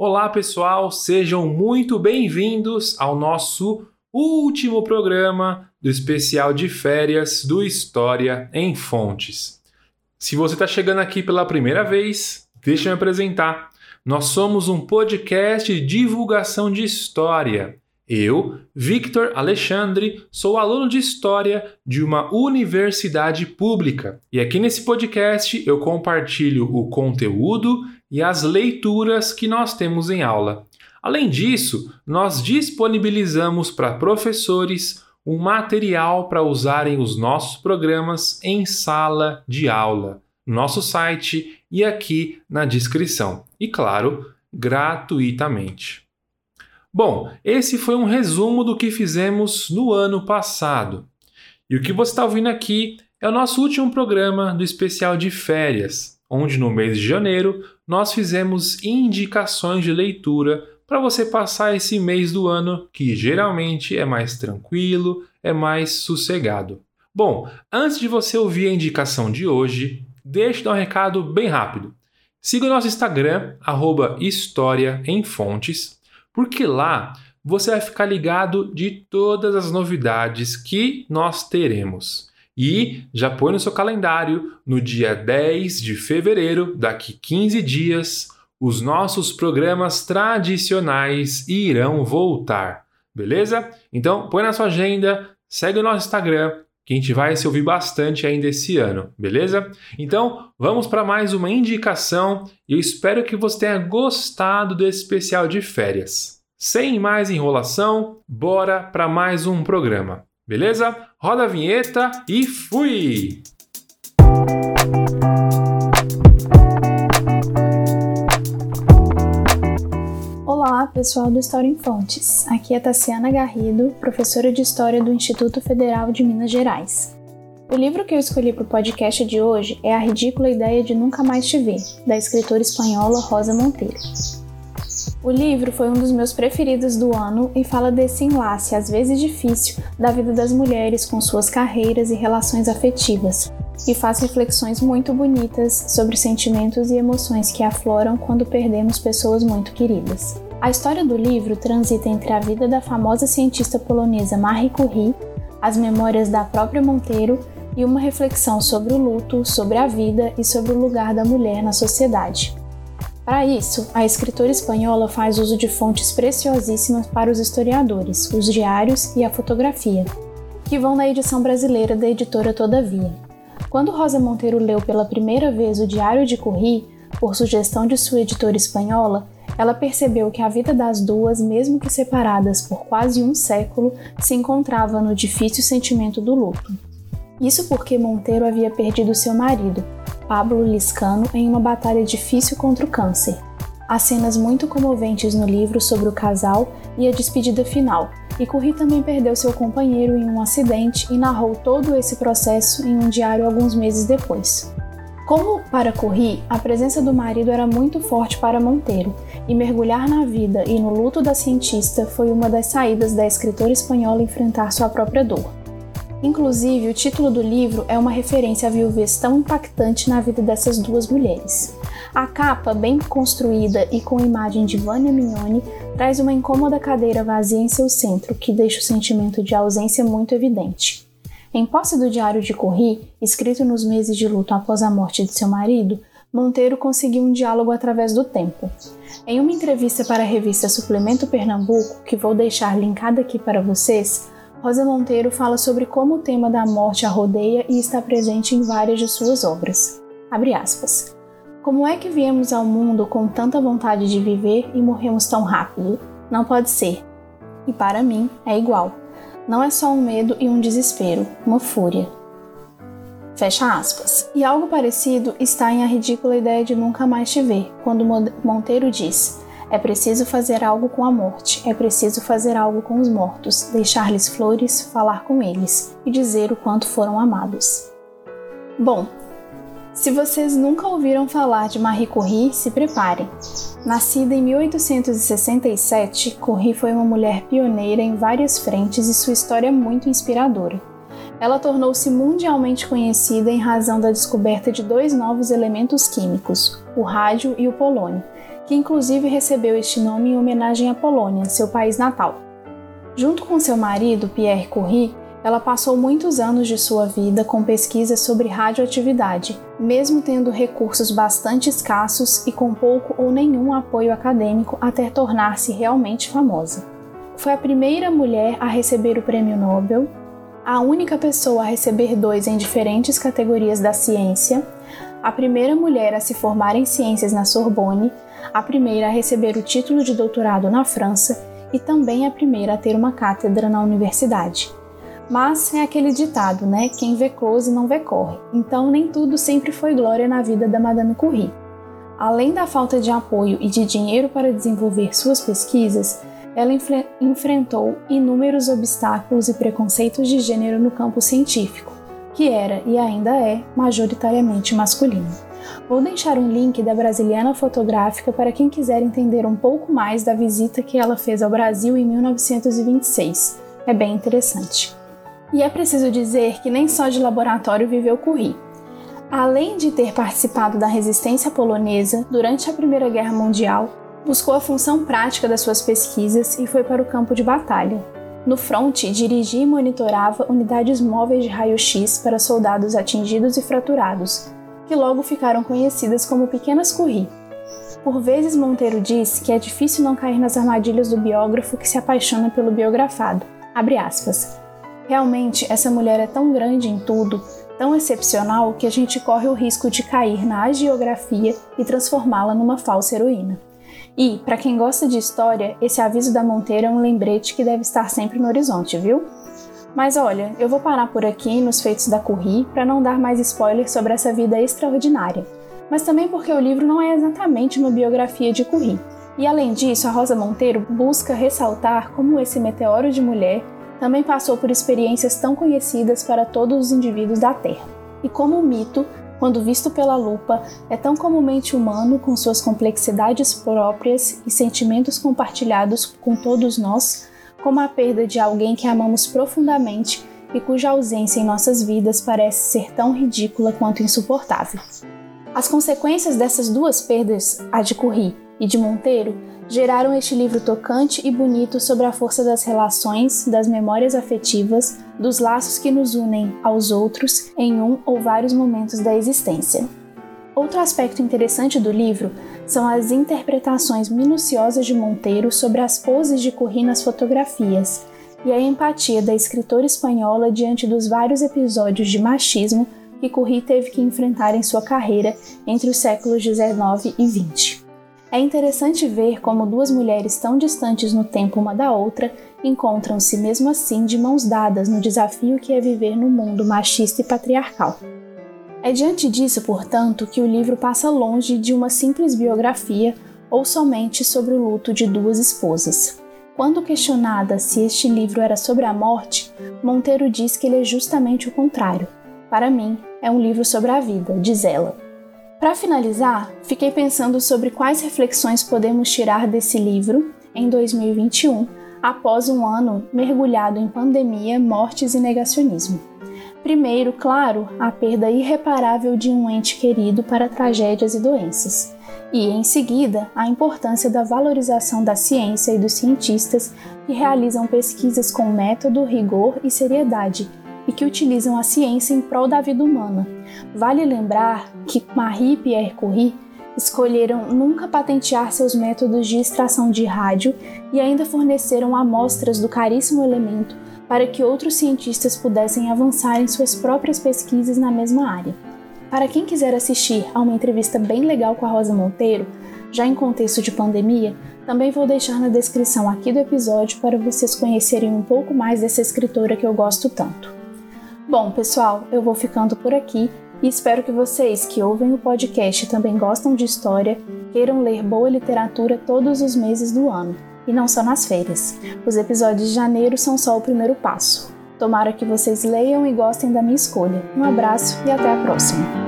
Olá, pessoal, sejam muito bem-vindos ao nosso último programa do especial de férias do História em Fontes. Se você está chegando aqui pela primeira vez, deixa eu me apresentar. Nós somos um podcast de divulgação de história. Eu, Victor Alexandre, sou aluno de História de uma universidade pública e aqui nesse podcast eu compartilho o conteúdo e as leituras que nós temos em aula. Além disso, nós disponibilizamos para professores um material para usarem os nossos programas em sala de aula, no nosso site e aqui na descrição. E claro, gratuitamente. Bom, esse foi um resumo do que fizemos no ano passado. E o que você está ouvindo aqui é o nosso último programa do especial de férias, onde no mês de janeiro nós fizemos indicações de leitura para você passar esse mês do ano que geralmente é mais tranquilo, é mais sossegado. Bom, antes de você ouvir a indicação de hoje, deixe eu dar um recado bem rápido. Siga o nosso Instagram, arroba História em Fontes, porque lá você vai ficar ligado de todas as novidades que nós teremos. E já põe no seu calendário, no dia 10 de fevereiro, daqui 15 dias, os nossos programas tradicionais irão voltar. Beleza? Então, põe na sua agenda, segue o nosso Instagram, que a gente vai se ouvir bastante ainda esse ano, beleza? Então, vamos para mais uma indicação e eu espero que você tenha gostado desse especial de férias. Sem mais enrolação, bora para mais um programa, beleza? Roda a vinheta e fui! Olá, pessoal do História em Fontes. Aqui é Tassiana Garrido, professora de História do Instituto Federal de Minas Gerais. O livro que eu escolhi para o podcast de hoje é A Ridícula Ideia de Nunca Mais Te Ver, da escritora espanhola Rosa Monteiro. O livro foi um dos meus preferidos do ano e fala desse enlace, às vezes difícil, da vida das mulheres com suas carreiras e relações afetivas, e faz reflexões muito bonitas sobre sentimentos e emoções que afloram quando perdemos pessoas muito queridas. A história do livro transita entre a vida da famosa cientista polonesa Marie Curie, as memórias da própria Monteiro e uma reflexão sobre o luto, sobre a vida e sobre o lugar da mulher na sociedade. Para isso, a escritora espanhola faz uso de fontes preciosíssimas para os historiadores, os diários e a fotografia, que vão na edição brasileira da editora Todavia. Quando Rosa Monteiro leu pela primeira vez o Diário de Curri, por sugestão de sua editora espanhola, ela percebeu que a vida das duas, mesmo que separadas por quase um século, se encontrava no difícil sentimento do luto. Isso porque Monteiro havia perdido seu marido, Pablo Liscano, em uma batalha difícil contra o câncer. Há cenas muito comoventes no livro sobre o casal e a despedida final, e Curri também perdeu seu companheiro em um acidente e narrou todo esse processo em um diário alguns meses depois. Como para Corri, a presença do marido era muito forte para Monteiro, e mergulhar na vida e no luto da cientista foi uma das saídas da escritora espanhola enfrentar sua própria dor. Inclusive, o título do livro é uma referência à viuvez tão impactante na vida dessas duas mulheres. A capa, bem construída e com imagem de Vânia Mignoni, traz uma incômoda cadeira vazia em seu centro, que deixa o sentimento de ausência muito evidente. Em posse do diário de Corri, escrito nos meses de luto após a morte de seu marido, Monteiro conseguiu um diálogo através do tempo. Em uma entrevista para a revista Suplemento Pernambuco, que vou deixar linkada aqui para vocês, Rosa Monteiro fala sobre como o tema da morte a rodeia e está presente em várias de suas obras. Abre aspas. Como é que viemos ao mundo com tanta vontade de viver e morremos tão rápido? Não pode ser. E para mim é igual. Não é só um medo e um desespero, uma fúria. Fecha aspas. E algo parecido está em A Ridícula Ideia de Nunca Mais Te Ver, quando Monteiro diz: É preciso fazer algo com a morte, é preciso fazer algo com os mortos, deixar-lhes flores, falar com eles e dizer o quanto foram amados. Bom, se vocês nunca ouviram falar de Marie Curie, se preparem. Nascida em 1867, Curie foi uma mulher pioneira em várias frentes e sua história é muito inspiradora. Ela tornou-se mundialmente conhecida em razão da descoberta de dois novos elementos químicos, o rádio e o polônio, que inclusive recebeu este nome em homenagem à Polônia, seu país natal. Junto com seu marido, Pierre Curie, ela passou muitos anos de sua vida com pesquisas sobre radioatividade, mesmo tendo recursos bastante escassos e com pouco ou nenhum apoio acadêmico até tornar-se realmente famosa. Foi a primeira mulher a receber o prêmio Nobel, a única pessoa a receber dois em diferentes categorias da ciência, a primeira mulher a se formar em ciências na Sorbonne, a primeira a receber o título de doutorado na França e também a primeira a ter uma cátedra na universidade. Mas é aquele ditado, né? Quem vê close não vê corre. Então nem tudo sempre foi glória na vida da Madame Curie. Além da falta de apoio e de dinheiro para desenvolver suas pesquisas, ela enfrentou inúmeros obstáculos e preconceitos de gênero no campo científico, que era e ainda é majoritariamente masculino. Vou deixar um link da Brasiliana Fotográfica para quem quiser entender um pouco mais da visita que ela fez ao Brasil em 1926. É bem interessante. E é preciso dizer que nem só de laboratório viveu Curie. Além de ter participado da resistência polonesa durante a Primeira Guerra Mundial, buscou a função prática das suas pesquisas e foi para o campo de batalha. No fronte, dirigia e monitorava unidades móveis de raio-x para soldados atingidos e fraturados, que logo ficaram conhecidas como Pequenas Curie. Por vezes Monteiro diz que é difícil não cair nas armadilhas do biógrafo que se apaixona pelo biografado. Realmente, essa mulher é tão grande em tudo, tão excepcional, que a gente corre o risco de cair na agiografia e transformá-la numa falsa heroína. E, para quem gosta de história, esse aviso da Monteiro é um lembrete que deve estar sempre no horizonte, viu? Mas olha, eu vou parar por aqui nos feitos da Curri para não dar mais spoilers sobre essa vida extraordinária. Mas também porque o livro não é exatamente uma biografia de Curri. E além disso, a Rosa Monteiro busca ressaltar como esse meteoro de mulher também passou por experiências tão conhecidas para todos os indivíduos da Terra. E como o mito, quando visto pela lupa, é tão comumente humano com suas complexidades próprias e sentimentos compartilhados com todos nós, como a perda de alguém que amamos profundamente e cuja ausência em nossas vidas parece ser tão ridícula quanto insuportável. As consequências dessas duas perdas, a de Curri e de Monteiro, geraram este livro tocante e bonito sobre a força das relações, das memórias afetivas, dos laços que nos unem aos outros em um ou vários momentos da existência. Outro aspecto interessante do livro são as interpretações minuciosas de Monteiro sobre as poses de Curri nas fotografias e a empatia da escritora espanhola diante dos vários episódios de machismo que Curri teve que enfrentar em sua carreira entre os séculos 19 e 20. É interessante ver como duas mulheres tão distantes no tempo uma da outra encontram-se mesmo assim de mãos dadas no desafio que é viver no mundo machista e patriarcal. É diante disso, portanto, que o livro passa longe de uma simples biografia ou somente sobre o luto de duas esposas. Quando questionada se este livro era sobre a morte, Monteiro diz que ele é justamente o contrário. Para mim, é um livro sobre a vida, diz ela. Para finalizar, fiquei pensando sobre quais reflexões podemos tirar desse livro em 2021, após um ano mergulhado em pandemia, mortes e negacionismo. Primeiro, claro, a perda irreparável de um ente querido para tragédias e doenças. E, em seguida, a importância da valorização da ciência e dos cientistas que realizam pesquisas com método, rigor e seriedade e que utilizam a ciência em prol da vida humana. Vale lembrar que Marie Pierre Curie escolheram nunca patentear seus métodos de extração de rádio e ainda forneceram amostras do caríssimo elemento para que outros cientistas pudessem avançar em suas próprias pesquisas na mesma área. Para quem quiser assistir a uma entrevista bem legal com a Rosa Monteiro, já em contexto de pandemia, também vou deixar na descrição aqui do episódio para vocês conhecerem um pouco mais dessa escritora que eu gosto tanto. Bom, pessoal, eu vou ficando por aqui e espero que vocês que ouvem o podcast e também gostam de história queiram ler boa literatura todos os meses do ano, e não só nas férias. Os episódios de janeiro são só o primeiro passo. Tomara que vocês leiam e gostem da minha escolha. Um abraço e até a próxima!